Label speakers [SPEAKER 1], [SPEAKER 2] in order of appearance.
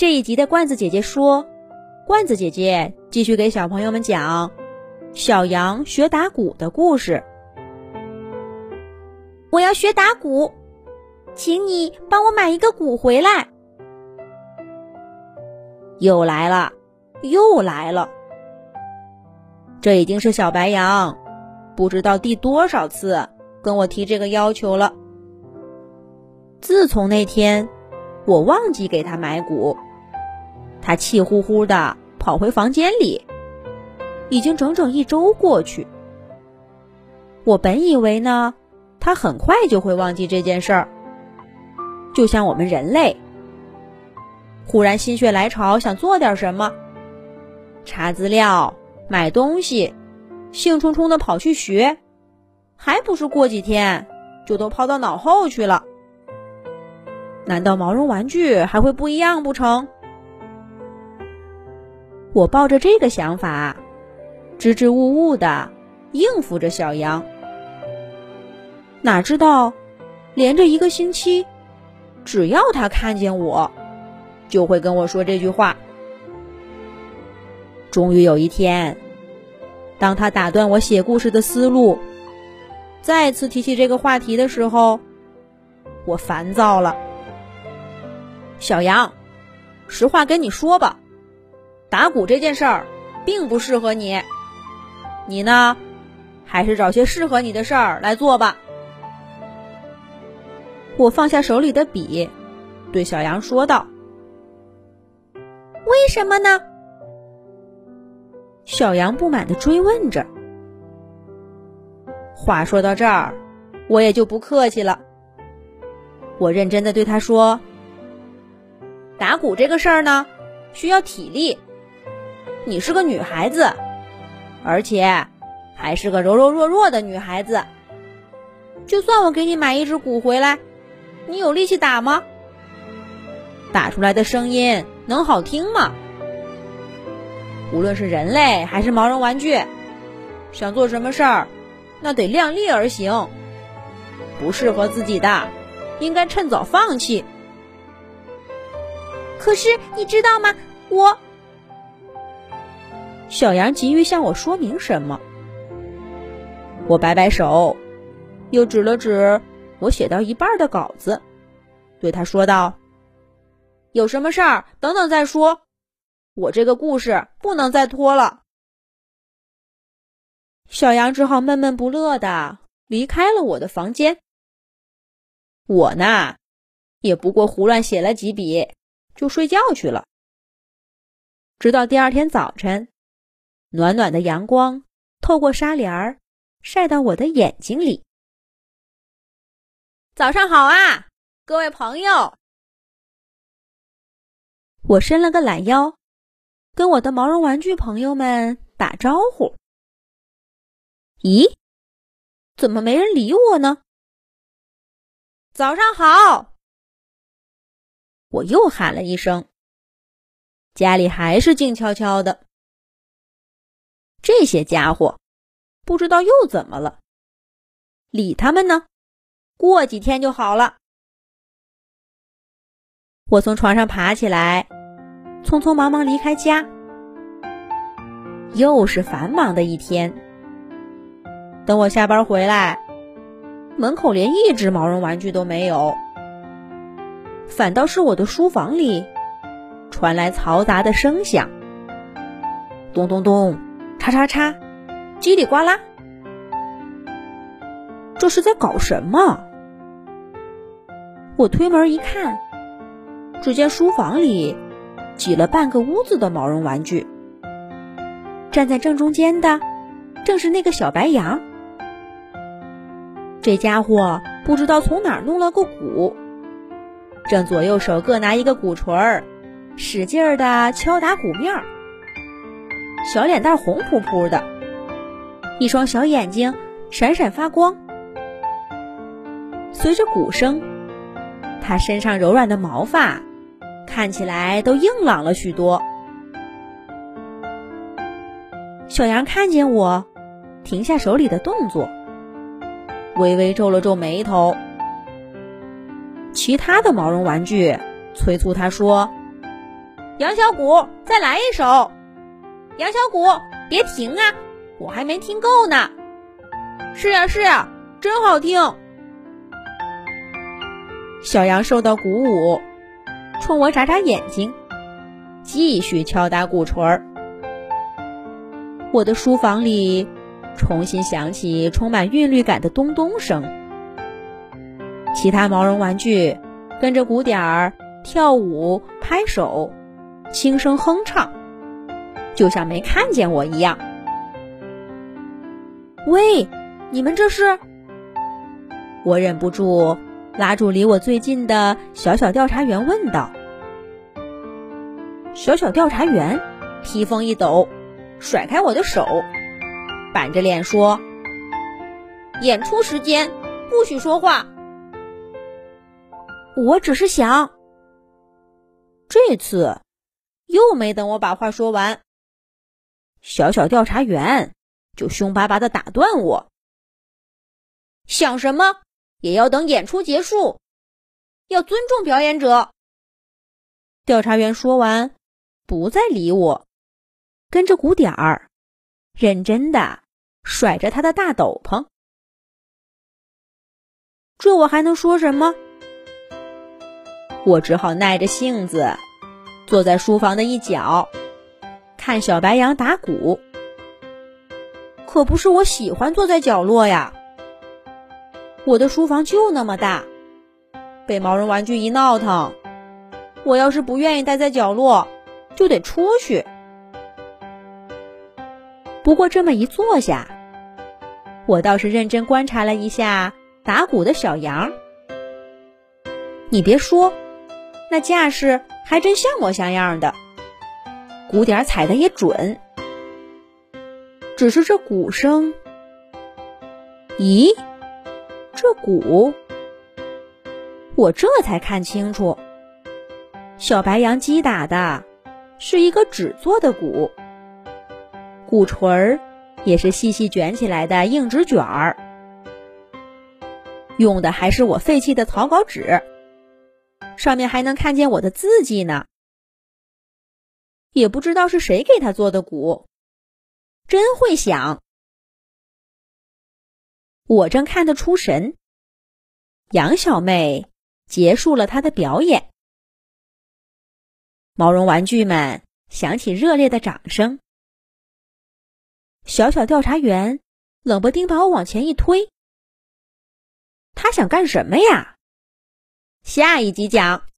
[SPEAKER 1] 这一集的罐子姐姐说，罐子姐姐继续给小朋友们讲小羊学打鼓的故事。
[SPEAKER 2] 我要学打鼓，请你帮我买一个鼓回来。
[SPEAKER 1] 又来了，又来了。这已经是小白羊不知道第多少次跟我提这个要求了。自从那天我忘记给他买鼓。他气呼呼的跑回房间里，已经整整一周过去。我本以为呢，他很快就会忘记这件事儿，就像我们人类，忽然心血来潮想做点什么，查资料、买东西，兴冲冲的跑去学，还不是过几天就都抛到脑后去了？难道毛绒玩具还会不一样不成？我抱着这个想法，支支吾吾的应付着小羊。哪知道，连着一个星期，只要他看见我，就会跟我说这句话。终于有一天，当他打断我写故事的思路，再次提起这个话题的时候，我烦躁了。小羊，实话跟你说吧。打鼓这件事儿，并不适合你。你呢，还是找些适合你的事儿来做吧。我放下手里的笔，对小羊说道：“
[SPEAKER 2] 为什么呢？”
[SPEAKER 1] 小羊不满的追问着。话说到这儿，我也就不客气了。我认真的对他说：“打鼓这个事儿呢，需要体力。”你是个女孩子，而且还是个柔柔弱弱的女孩子。就算我给你买一只鼓回来，你有力气打吗？打出来的声音能好听吗？无论是人类还是毛绒玩具，想做什么事儿，那得量力而行。不适合自己的，应该趁早放弃。
[SPEAKER 2] 可是你知道吗？我。
[SPEAKER 1] 小羊急于向我说明什么，我摆摆手，又指了指我写到一半的稿子，对他说道：“有什么事儿，等等再说。我这个故事不能再拖了。”小羊只好闷闷不乐的离开了我的房间。我呢，也不过胡乱写了几笔，就睡觉去了。直到第二天早晨。暖暖的阳光透过纱帘儿，晒到我的眼睛里。早上好啊，各位朋友！我伸了个懒腰，跟我的毛绒玩具朋友们打招呼。咦，怎么没人理我呢？早上好！我又喊了一声，家里还是静悄悄的。这些家伙不知道又怎么了？理他们呢？过几天就好了。我从床上爬起来，匆匆忙忙离开家。又是繁忙的一天。等我下班回来，门口连一只毛绒玩具都没有，反倒是我的书房里传来嘈杂的声响，咚咚咚。叉叉叉，叽里呱啦，这是在搞什么？我推门一看，只见书房里挤了半个屋子的毛绒玩具，站在正中间的正是那个小白羊。这家伙不知道从哪儿弄了个鼓，正左右手各拿一个鼓槌儿，使劲儿的敲打鼓面儿。小脸蛋红扑扑的，一双小眼睛闪闪发光。随着鼓声，他身上柔软的毛发看起来都硬朗了许多。小羊看见我，停下手里的动作，微微皱了皱眉头。其他的毛绒玩具催促他说：“杨小谷，再来一首。杨小谷，别停啊，我还没听够呢。是呀是呀，真好听。小羊受到鼓舞，冲我眨眨眼睛，继续敲打鼓槌儿。我的书房里重新响起充满韵律感的咚咚声，其他毛绒玩具跟着鼓点儿跳舞、拍手。轻声哼唱，就像没看见我一样。喂，你们这是？我忍不住拉住离我最近的小小调查员问道。小小调查员披风一抖，甩开我的手，板着脸说：“演出时间，不许说话。”
[SPEAKER 2] 我只是想，
[SPEAKER 1] 这次。又没等我把话说完，小小调查员就凶巴巴的打断我：“想什么也要等演出结束，要尊重表演者。”调查员说完，不再理我，跟着鼓点儿，认真的甩着他的大斗篷。这我还能说什么？我只好耐着性子。坐在书房的一角，看小白羊打鼓。可不是我喜欢坐在角落呀。我的书房就那么大，被毛绒玩具一闹腾，我要是不愿意待在角落，就得出去。不过这么一坐下，我倒是认真观察了一下打鼓的小羊。你别说，那架势。还真像模像样的，鼓点踩的也准。只是这鼓声，咦，这鼓，我这才看清楚，小白羊击打的是一个纸做的鼓，鼓槌儿也是细细卷起来的硬纸卷儿，用的还是我废弃的草稿纸。上面还能看见我的字迹呢，也不知道是谁给他做的鼓，真会响。我正看得出神，杨小妹结束了她的表演，毛绒玩具们响起热烈的掌声。小小调查员冷不丁把我往前一推，他想干什么呀？下一集讲。